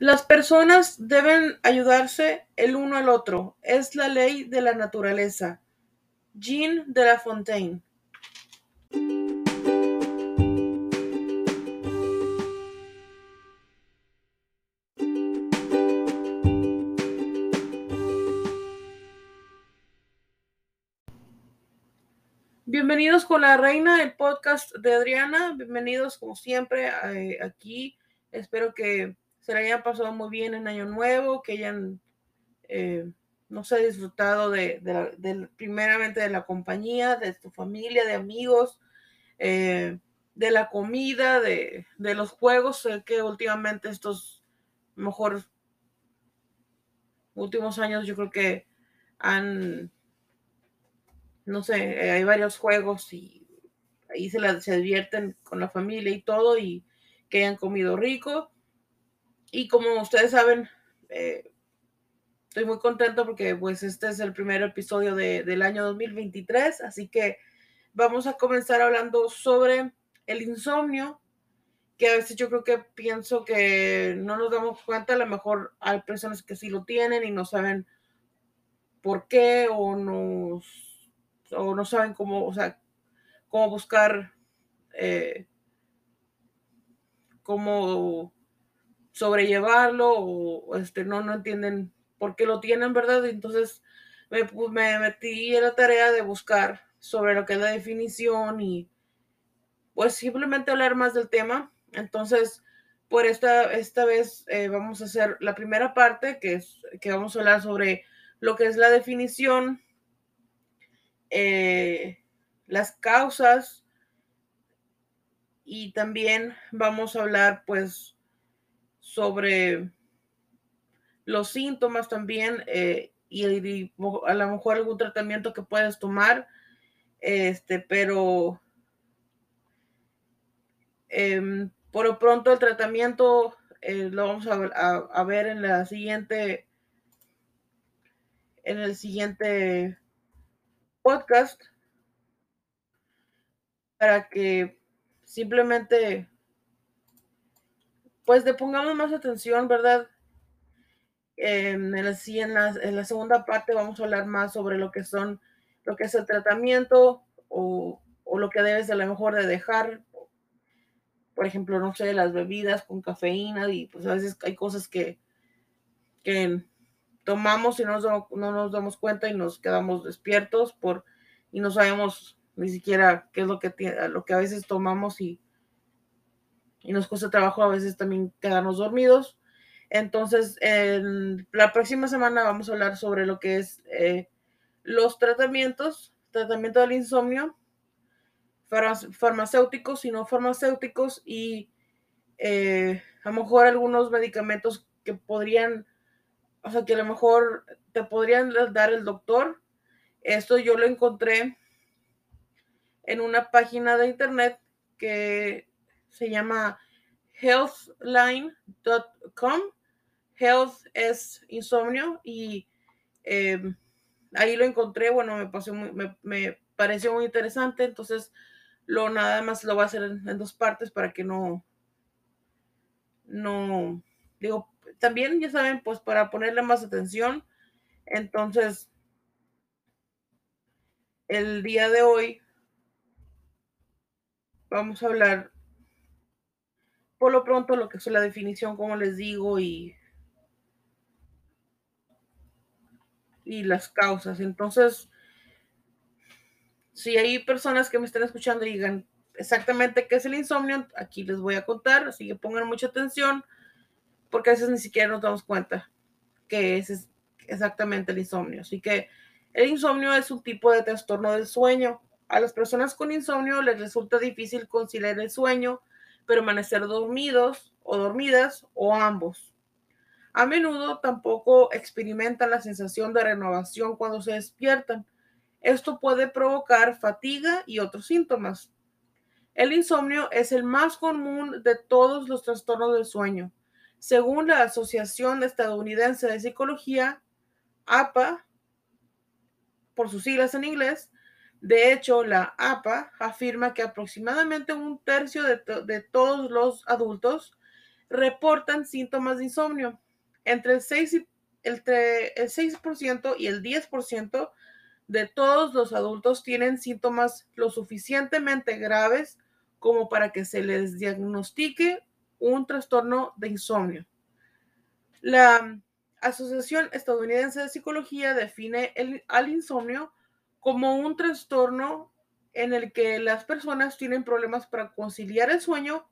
Las personas deben ayudarse el uno al otro. Es la ley de la naturaleza. Jean de La Fontaine. Bienvenidos con la reina, el podcast de Adriana. Bienvenidos como siempre eh, aquí. Espero que se la hayan pasado muy bien en Año Nuevo, que hayan, eh, no sé, disfrutado de, primeramente de la compañía, de tu familia, de amigos, eh, de la comida, de, los juegos, sé que últimamente estos, mejor, últimos años yo creo que han, no sé, eh, hay varios juegos y ahí se, la, se divierten con la familia y todo y que hayan comido rico y como ustedes saben, eh, estoy muy contento porque pues este es el primer episodio del año 2023, así que vamos a comenzar hablando sobre el insomnio, que a veces yo creo que pienso que no nos damos cuenta, a lo mejor hay personas que sí lo tienen y no saben por qué o no, o no saben cómo, o sea, cómo buscar, eh, cómo sobrellevarlo o este, no, no entienden por qué lo tienen, ¿verdad? Entonces me, me metí en la tarea de buscar sobre lo que es la definición y pues simplemente hablar más del tema. Entonces, por esta, esta vez eh, vamos a hacer la primera parte, que es que vamos a hablar sobre lo que es la definición, eh, las causas y también vamos a hablar pues sobre los síntomas también eh, y, a lo mejor algún tratamiento que puedes tomar, este, pero em, por lo pronto el tratamiento eh, lo vamos a, ver en la siguiente, en el siguiente podcast para que simplemente pues le pongamos más atención, ¿verdad? en, la, en la segunda parte vamos a hablar más sobre lo que son, lo que es el tratamiento o, o lo que debes a lo mejor de dejar. Por ejemplo, no sé, las bebidas con cafeína y pues a veces hay cosas que, que tomamos y no nos, no nos damos cuenta y nos quedamos despiertos por y no sabemos ni siquiera qué es lo que, lo que a veces tomamos y, y nos cuesta trabajo a veces también quedarnos dormidos. Entonces, en la próxima semana vamos a hablar sobre lo que es eh, los tratamientos, tratamiento del insomnio, farmacéuticos y no farmacéuticos y eh, a lo mejor algunos medicamentos que podrían, o sea, que a lo mejor te podrían dar el doctor. Esto yo lo encontré en una página de internet que se llama healthline.com. Health es insomnio y em, ahí lo encontré, bueno, me, pasó me, pareció muy interesante, entonces lo nada más lo voy a hacer en, dos partes para que no, no, digo, también ya saben, pues para ponerle más atención, entonces el día de hoy vamos a hablar por lo pronto lo que es la definición, como les digo, y, y las causas. Entonces, si hay personas que me están escuchando y digan exactamente qué es el insomnio, aquí les voy a contar, así que pongan mucha atención, porque a veces ni siquiera nos damos cuenta que es exactamente el insomnio. Así que el insomnio es un tipo de trastorno del sueño. A las personas con insomnio les resulta difícil conciliar el sueño permanecer dormidos o dormidas o ambos. A menudo tampoco experimentan la sensación de renovación cuando se despiertan. Esto puede provocar fatiga y otros síntomas. El insomnio es el más común de todos los trastornos del sueño. Según la Asociación Estadounidense de Psicología, APA, por sus siglas en inglés, de hecho, la APA afirma que aproximadamente un tercio de, todos los adultos reportan síntomas de insomnio. Entre el 6%, y, entre el 6 y el 10% de todos los adultos tienen síntomas lo suficientemente graves como para que se les diagnostique un trastorno de insomnio. La Asociación Estadounidense de Psicología define al insomnio como un trastorno en el que las personas tienen problemas para conciliar el sueño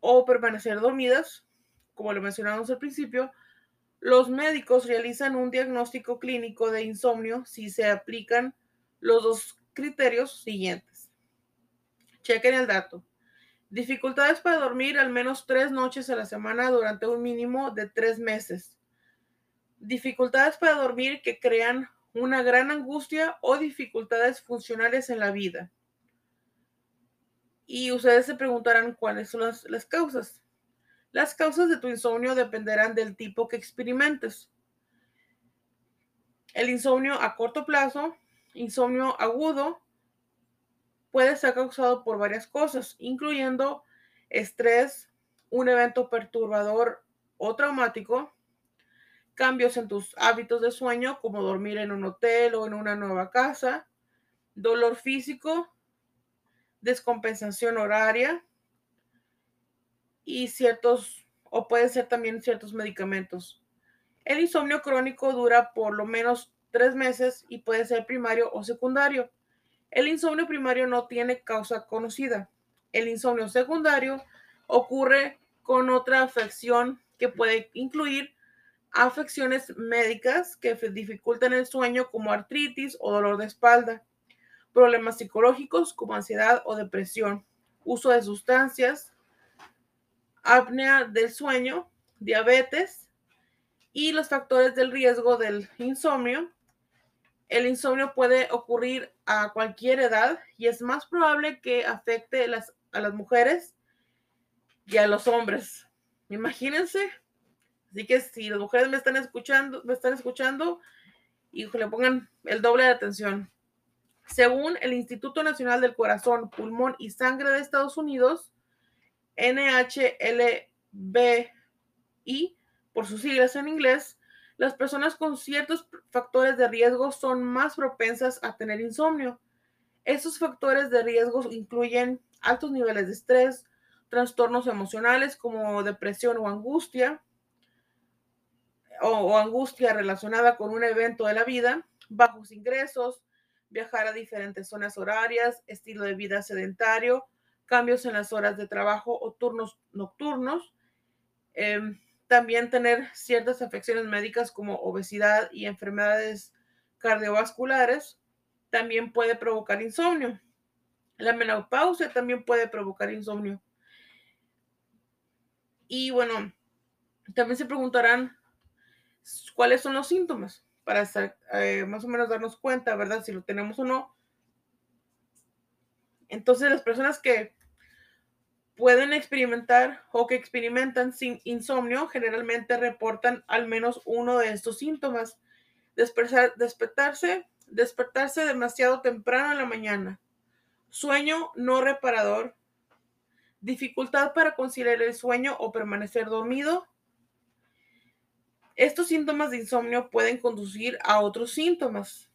o permanecer dormidas, como lo mencionamos al principio, los médicos realizan un diagnóstico clínico de insomnio si se aplican los dos criterios siguientes. Chequen el dato. Dificultades para dormir al menos tres noches a la semana durante un mínimo de tres meses. Dificultades para dormir que crean una gran angustia o dificultades funcionales en la vida. Y ustedes se preguntarán cuáles son las, causas. Las causas de tu insomnio dependerán del tipo que experimentes. El insomnio a corto plazo, insomnio agudo, puede ser causado por varias cosas, incluyendo estrés, un evento perturbador o traumático, cambios en tus hábitos de sueño, como dormir en un hotel o en una nueva casa, dolor físico, descompensación horaria y ciertos, o pueden ser también ciertos medicamentos. El insomnio crónico dura por lo menos tres meses y puede ser primario o secundario. El insomnio primario no tiene causa conocida. El insomnio secundario ocurre con otra afección que puede incluir afecciones médicas que dificultan el sueño como artritis o dolor de espalda, problemas psicológicos como ansiedad o depresión, uso de sustancias, apnea del sueño, diabetes y los factores del riesgo del insomnio. El insomnio puede ocurrir a cualquier edad y es más probable que afecte a las mujeres y a los hombres. Imagínense Así que si las mujeres me están escuchando, me están escuchando, y le pongan el doble de atención. Según el Instituto Nacional del Corazón, Pulmón y Sangre de Estados Unidos, NHLBI, por sus siglas en inglés, las personas con ciertos factores de riesgo son más propensas a tener insomnio. Estos factores de riesgo incluyen altos niveles de estrés, trastornos emocionales como depresión o angustia, o, angustia relacionada con un evento de la vida, bajos ingresos, viajar a diferentes zonas horarias, estilo de vida sedentario, cambios en las horas de trabajo o turnos nocturnos, em, también tener ciertas afecciones médicas como obesidad y enfermedades cardiovasculares, también puede provocar insomnio. La menopausia también puede provocar insomnio. Y bueno, también se preguntarán cuáles son los síntomas para eh, más o menos darnos cuenta, ¿verdad? Si lo tenemos o no. Entonces, las personas que pueden experimentar o que experimentan sin insomnio generalmente reportan al menos uno de estos síntomas. despertarse, despertarse demasiado temprano en la mañana, sueño no reparador, dificultad para conciliar el sueño o permanecer dormido, estos síntomas de insomnio pueden conducir a otros síntomas,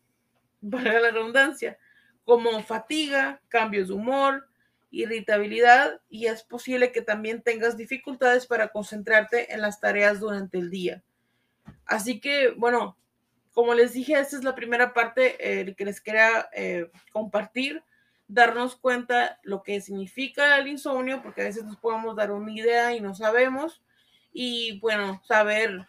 para la redundancia, como fatiga, cambios de humor, irritabilidad y es posible que también tengas dificultades para concentrarte en las tareas durante el día. Así que, bueno, como les dije, esta es la primera parte eh, que les quería eh, compartir, darnos cuenta lo que significa el insomnio, porque a veces nos podemos dar una idea y no sabemos, y bueno, saber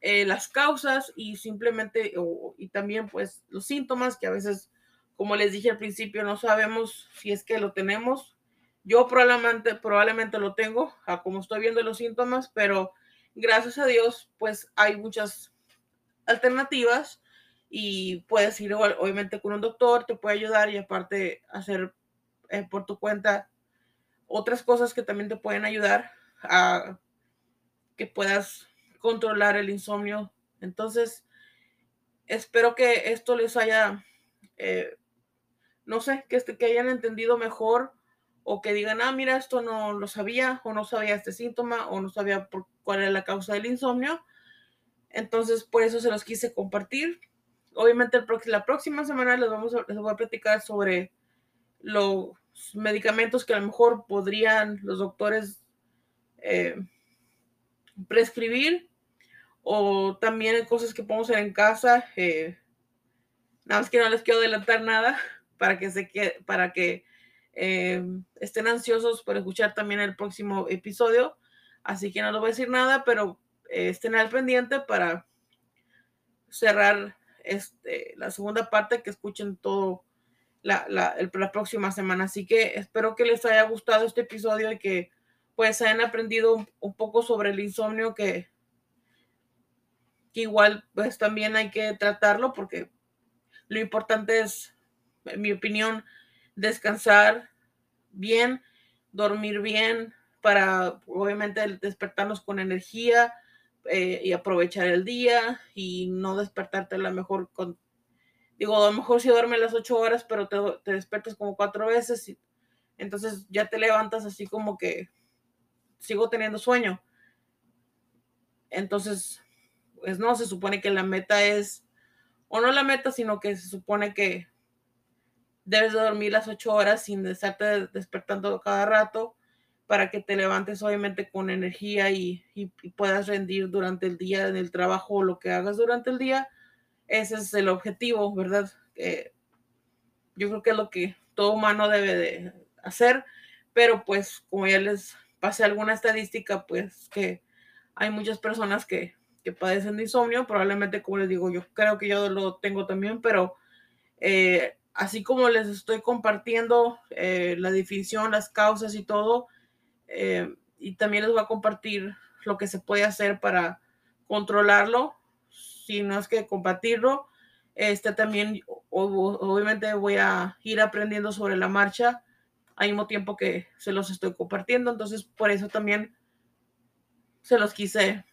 eh, las causas y simplemente, y también pues los síntomas que a veces, como les dije al principio, no sabemos si es que lo tenemos. Yo probablemente, probablemente lo tengo, a como estoy viendo los síntomas, pero gracias a Dios, pues hay muchas alternativas y puedes ir obviamente con un doctor, te puede ayudar y aparte hacer eh, por tu cuenta otras cosas que también te pueden ayudar a que puedas controlar el insomnio. Entonces, espero que esto les haya, eh, no sé, que, este, que hayan entendido mejor o que digan, ah, mira, esto no lo sabía, o no sabía este síntoma, o no sabía por cuál era la causa del insomnio. Entonces, por eso se los quise compartir. Obviamente, la próxima semana les, vamos a, les voy a platicar sobre los medicamentos que a lo mejor podrían los doctores eh, prescribir o también cosas que podemos hacer en casa. Eh, nada más que no les quiero adelantar nada para que se para que eh, estén ansiosos por escuchar también el próximo episodio. Así que no les voy a decir nada, pero estén al pendiente para cerrar este, la segunda parte, que escuchen todo la, la, la, próxima semana. Así que espero que les haya gustado este episodio y que pues hayan aprendido un, poco sobre el insomnio que, que, igual pues también hay que tratarlo porque lo importante es, en mi opinión, descansar bien, dormir bien para obviamente despertarnos con energía eh, y aprovechar el día y no despertarte a lo mejor con, digo, a lo mejor si duermes las ocho horas, pero te, te despiertas como cuatro veces, y, entonces ya te levantas así como que sigo teniendo sueño. Entonces, pues no, se supone que la meta es, o no la meta, sino que se supone que debes de dormir las ocho horas sin estarte despertando cada rato para que te levantes obviamente con energía y, puedas rendir durante el día en el trabajo o lo que hagas durante el día. Ese es el objetivo, ¿verdad? yo creo que es lo que todo humano debe de hacer, pero pues como ya les pasé alguna estadística, pues que hay muchas personas que, que padecen de insomnio, probablemente como les digo, yo creo que yo lo tengo también, pero eh, así como les estoy compartiendo eh, la definición, las causas y todo, eh, y también les voy a compartir lo que se puede hacer para controlarlo, si no es que combatirlo. Este también, obviamente, voy a ir aprendiendo sobre la marcha al mismo tiempo que se los estoy compartiendo. Entonces, por eso también se los quise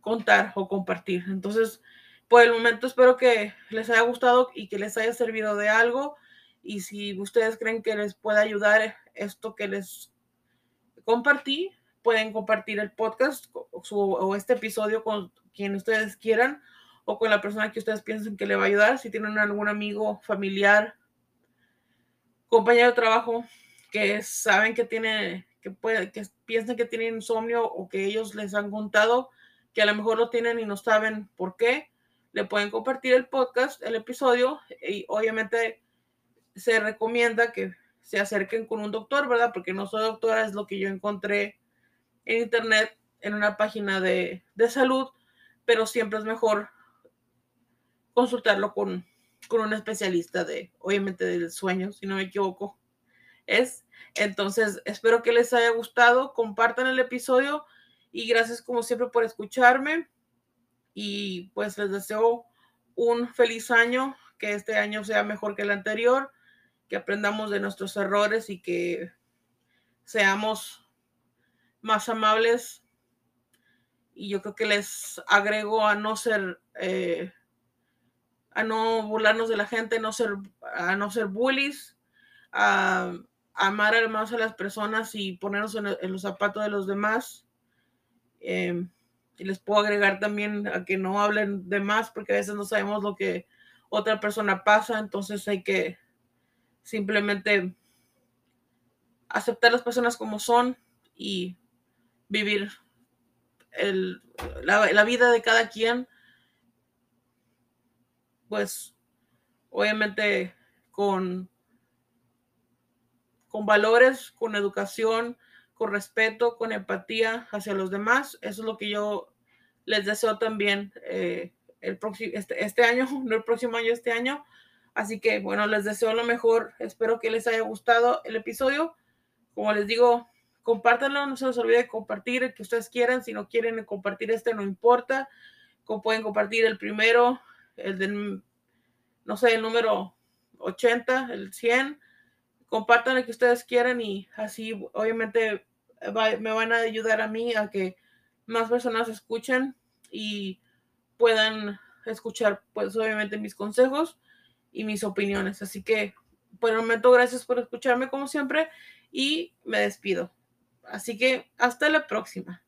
contar o compartir. Entonces, por el momento espero que les haya gustado y que les haya servido de algo. Y si ustedes creen que les puede ayudar esto que les compartí. Pueden compartir el podcast o este episodio con quien ustedes quieran o con la persona que ustedes piensen que le va a ayudar. Si tienen algún amigo, familiar, compañero de trabajo que saben que tiene, que puede, que piensan que tienen insomnio o que ellos les han contado que a lo mejor lo tienen y no saben por qué, le pueden compartir el podcast, el episodio y obviamente se recomienda que se acerquen con un doctor, ¿verdad? Porque no soy doctora, es lo que yo encontré en internet, en una página de, salud, pero siempre es mejor consultarlo con, con un especialista de, obviamente, del sueño, si no me equivoco. Es. Entonces, espero que les haya gustado, compartan el episodio y gracias como siempre por escucharme y pues les deseo un feliz año, que este año sea mejor que el anterior que aprendamos de nuestros errores y que seamos más amables. Y yo creo que les agrego a no ser, eh, a no burlarnos de la gente, no ser, a no ser bullies, a, amar más a las personas y ponernos en, los zapatos de los demás. Em, y les puedo agregar también a que no hablen de más porque a veces no sabemos lo que otra persona pasa, entonces hay que simplemente aceptar las personas como son y vivir la, vida de cada quien, pues obviamente con, con valores, con educación, con respeto, con empatía hacia los demás. Eso es lo que yo les deseo también eh, el próximo, este, este año, no el próximo año, este año, Así que bueno, les deseo lo mejor. Espero que les haya gustado el episodio. Como les digo, compártanlo, no se les olvide compartir el que ustedes quieran. Si no quieren compartir este, no importa. Como pueden compartir el primero, el del, no sé, el número 80, el 100. Compartan el que ustedes quieran y así obviamente me van a ayudar a mí a que más personas escuchen y puedan escuchar pues obviamente mis consejos y mis opiniones. Así que por el momento, gracias por escucharme como siempre y me despido. Así que hasta la próxima.